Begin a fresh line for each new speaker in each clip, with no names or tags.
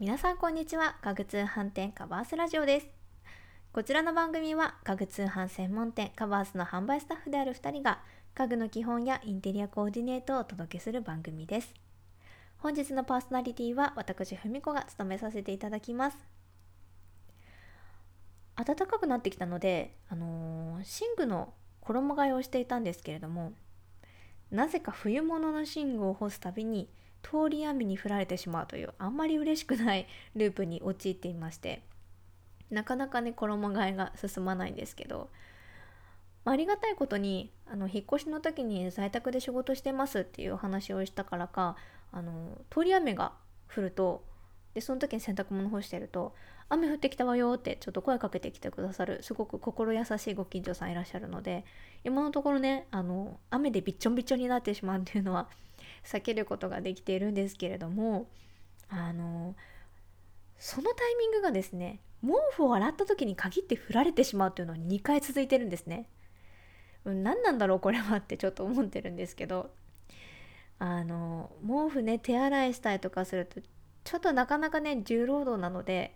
皆さんこんにちは。家具通販店カバースラジオです。こちらの番組は家具通販専門店カバースの販売スタッフである2人が家具の基本やインテリアコーディネートをお届けする番組です。本日のパーソナリティは私ふみこが務めさせていただきます。暖かくなってきたのであのー、寝具の衣替えをしていたんですけれどもなぜか冬物の寝具を干すたびに通り雨に降られてしまうというあんまり嬉しくないループに陥っていましてなかなかね衣替えが進まないんですけどありがたいことにあの引っ越しの時に在宅で仕事してますっていうお話をしたからかあの通り雨が降るとでその時に洗濯物干してると「雨降ってきたわよ」ってちょっと声かけてきてくださるすごく心優しいご近所さんいらっしゃるので今のところねあの雨でびっちょんびっちょんになってしまうっていうのは避けることができているんですけれどもあのそのタイミングがですね毛布を洗った時に限って振られてしまうというのは2回続いてるんですね。何なんだろうこれはってちょっと思ってるんですけどあの毛布ね手洗いしたりとかするとちょっとなかなかね重労働なので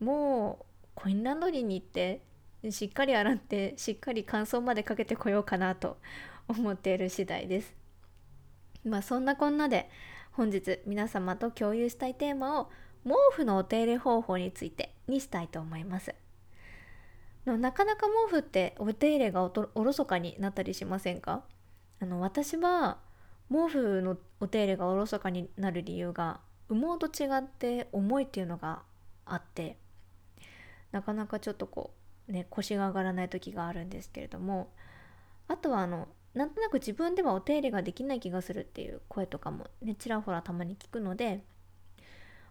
もうコインランドリーに行ってしっかり洗ってしっかり乾燥までかけてこようかなと思っている次第です。まあそんなこんなで本日皆様と共有したいテーマを毛布のお手入れ方法についてにしたいと思います。なかなか毛布ってお手入れがおろそかになったりしませんか？あの私は毛布のお手入れがおろそかになる理由が羽毛と違って重いっていうのがあってなかなかちょっとこうね腰が上がらない時があるんですけれどもあとはあのなんとなく自分ではお手入れができない気がするっていう声とかもねちらほらたまに聞くので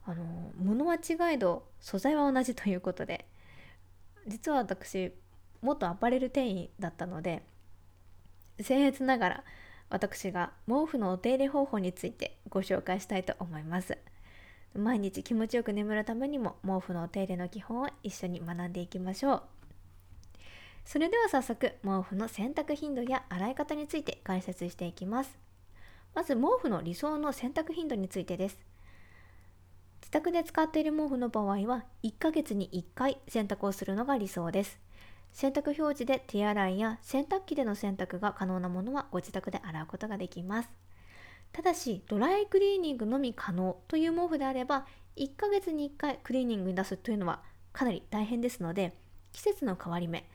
あの物は違いど素材は同じということで実は私元アパレル店員だったので僭越ながら私が毛布のお手入れ方法についてご紹介したいと思います。毎日気持ちよく眠るためにも毛布のお手入れの基本を一緒に学んでいきましょう。それでは早速毛布の洗濯頻度や洗い方について解説していきます。まず毛布の理想の洗濯頻度についてです。自宅で使っている毛布の場合は1ヶ月に1回洗濯をするのが理想です。洗濯表示で手洗いや洗濯機での洗濯が可能なものはご自宅で洗うことができます。ただしドライクリーニングのみ可能という毛布であれば1ヶ月に1回クリーニングに出すというのはかなり大変ですので季節の変わり目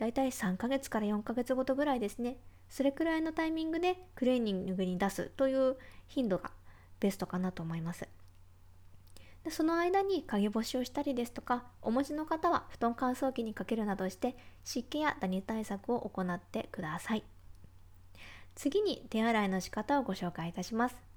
だいたい3ヶ月から4ヶ月ごとぐらいですね。それくらいのタイミングでクリーニングに出すという頻度がベストかなと思います。でその間に陰干しをしたりですとかお持ちの方は布団乾燥機にかけるなどして湿気やダニ対策を行ってください。次に手洗いの仕方をご紹介いたします。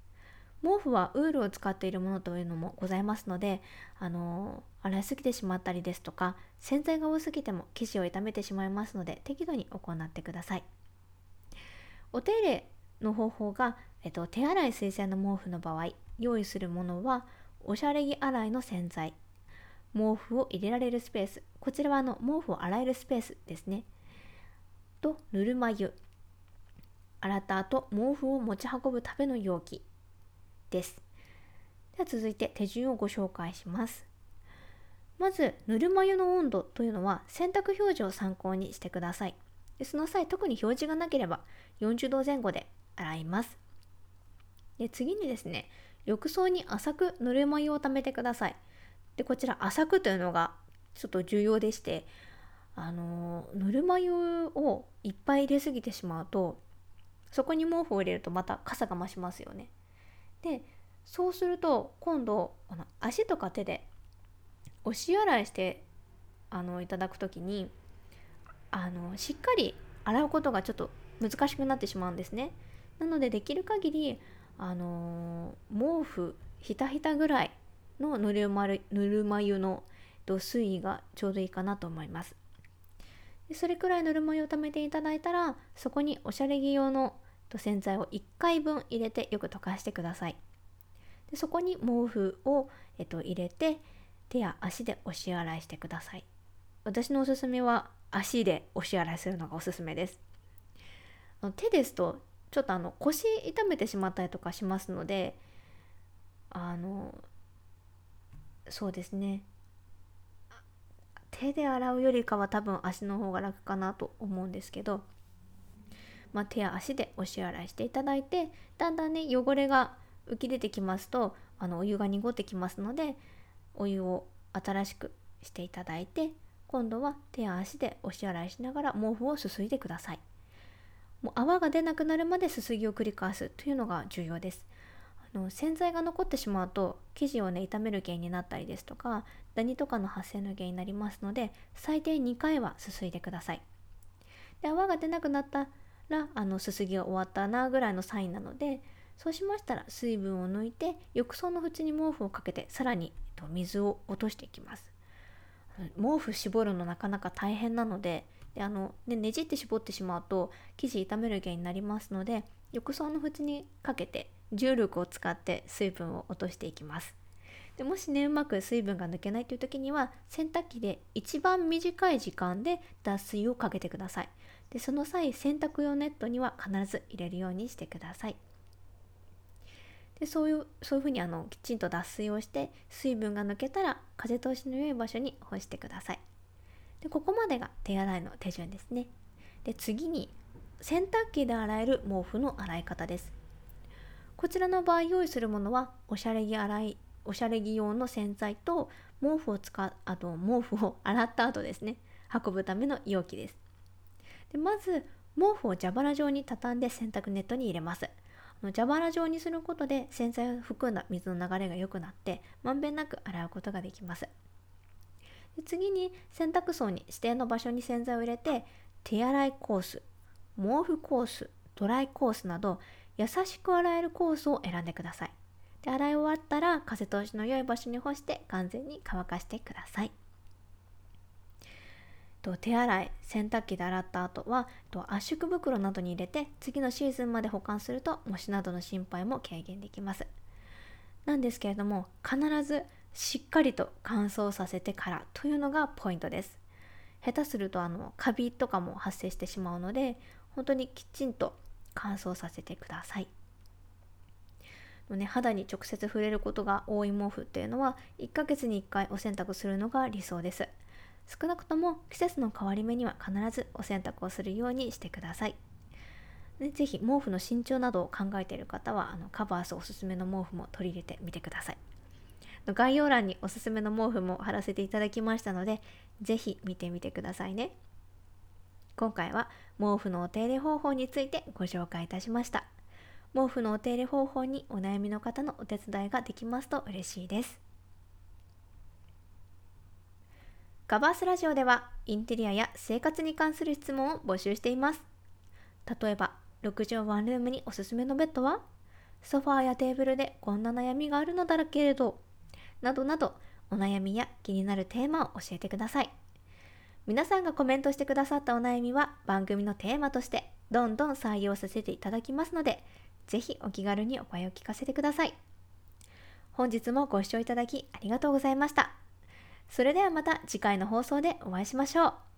毛布はウールを使っているものというのもございますので、あの、洗いすぎてしまったりですとか洗剤が多すぎても生地を傷めてしまいますので適度に行ってください。お手入れの方法が、えっと、手洗い水洗の毛布の場合用意するものはおしゃれ着洗いの洗剤。毛布を入れられるスペース。こちらはあの毛布を洗えるスペースですね。とぬるま湯。洗った後毛布を持ち運ぶための容器。です。では続いて手順をご紹介します。まずぬるま湯の温度というのは洗濯表示を参考にしてください。でその際特に表示がなければ40度前後で洗います。で次にですね浴槽に浅くぬるま湯を溜めてください。でこちら浅くというのがちょっと重要でしてあのぬるま湯をいっぱい入れすぎてしまうとそこに毛布を入れるとまた傘が増しますよね。でそうすると今度あの足とか手で押し洗いしてあのいただく時にあのしっかり洗うことがちょっと難しくなってしまうんですね。なのでできる限りあの毛布ひたひたぐらいのぬるまるぬるま湯の水位がちょうどいいかなと思います。それくらいぬるま湯を溜めていただいたらそこにおしゃれ着用のと洗剤を1回分入れてよく溶かしてください。でそこに毛布を、えっと、入れて手や足で押し洗いしてください。私のおすすめは足で押し洗いするのがおすすめです。手ですとちょっとあの腰痛めてしまったりとかしますのであのそうですね手で洗うよりかは多分足の方が楽かなと思うんですけど、まあ、手や足でお塩洗いしていただいてだんだんね汚れが浮き出てきますとあのお湯が濁ってきますのでお湯を新しくしていただいて今度は手や足でお塩洗いしながら毛布をすすいでください。もう泡が出なくなるまですすぎを繰り返すというのが重要です。あの洗剤が残ってしまうと生地をね傷める原因になったりですとかダニとかの発生の原因になりますので最低2回はすすいでください。で泡が出なくなったらあのすすぎが終わったなぐらいのサインなのでそうしましたら水分を抜いて浴槽の縁に毛布をかけてさらに水を落としていきます。毛布絞るのなかなか大変なのでであの、ね、ねじって絞ってしまうと生地傷める原因になりますので浴槽の縁にかけて重力を使って水分を落としていきます。でもしねうまく水分が抜けないという時には洗濯機で一番短い時間で脱水をかけてください。でその際洗濯用ネットには必ず入れるようにしてください。でそういうそういうふうにあのきちんと脱水をして水分が抜けたら風通しの良い場所に干してください。でここまでが手洗いの手順ですね。で次に洗濯機で洗える毛布の洗い方です。こちらの場合用意するものはおしゃれ着洗いおしゃれ着用の洗剤と毛布を使うあと毛布を洗った後ですね。運ぶための容器です。でまず毛布を蛇腹状に畳んで洗濯ネットに入れます。蛇腹状にすることで洗剤を含んだ水の流れが良くなってまんべんなく洗うことができます。で次に洗濯槽に指定の場所に洗剤を入れて手洗いコース毛布コースドライコースなど優しく洗えるコースを選んでください。で洗い終わったら風通しの良い場所に干して完全に乾かしてください。と手洗い洗濯機で洗った後はと圧縮袋などに入れて次のシーズンまで保管すると模試などの心配も軽減できます。なんですけれども必ずしっかりと乾燥させてからというのがポイントです。下手するとあのカビとかも発生してしまうので本当にきちんと乾燥させてください。の、ね、肌に直接触れることが多い毛布っていうのは1ヶ月に1回お洗濯するのが理想です。少なくとも季節の変わり目には必ずお洗濯をするようにしてください。ね、ぜひ毛布の身長などを考えている方はあのカバースおすすめの毛布も取り入れてみてください。概要欄におすすめの毛布も貼らせていただきましたのでぜひ見てみてくださいね。今回は毛布のお手入れ方法についてご紹介いたしました。毛布のお手入れ方法にお悩みの方のお手伝いができますと嬉しいです。ガバースラジオではインテリアや生活に関する質問を募集しています。例えば、6畳ワンルームにおすすめのベッドは？ソファーやテーブルでこんな悩みがあるのだけれど、などなどお悩みや気になるテーマを教えてください。皆さんがコメントしてくださったお悩みは番組のテーマとしてどんどん採用させていただきますので、ぜひお気軽にお声を聞かせてください。本日もご視聴いただきありがとうございました。それではまた次回の放送でお会いしましょう。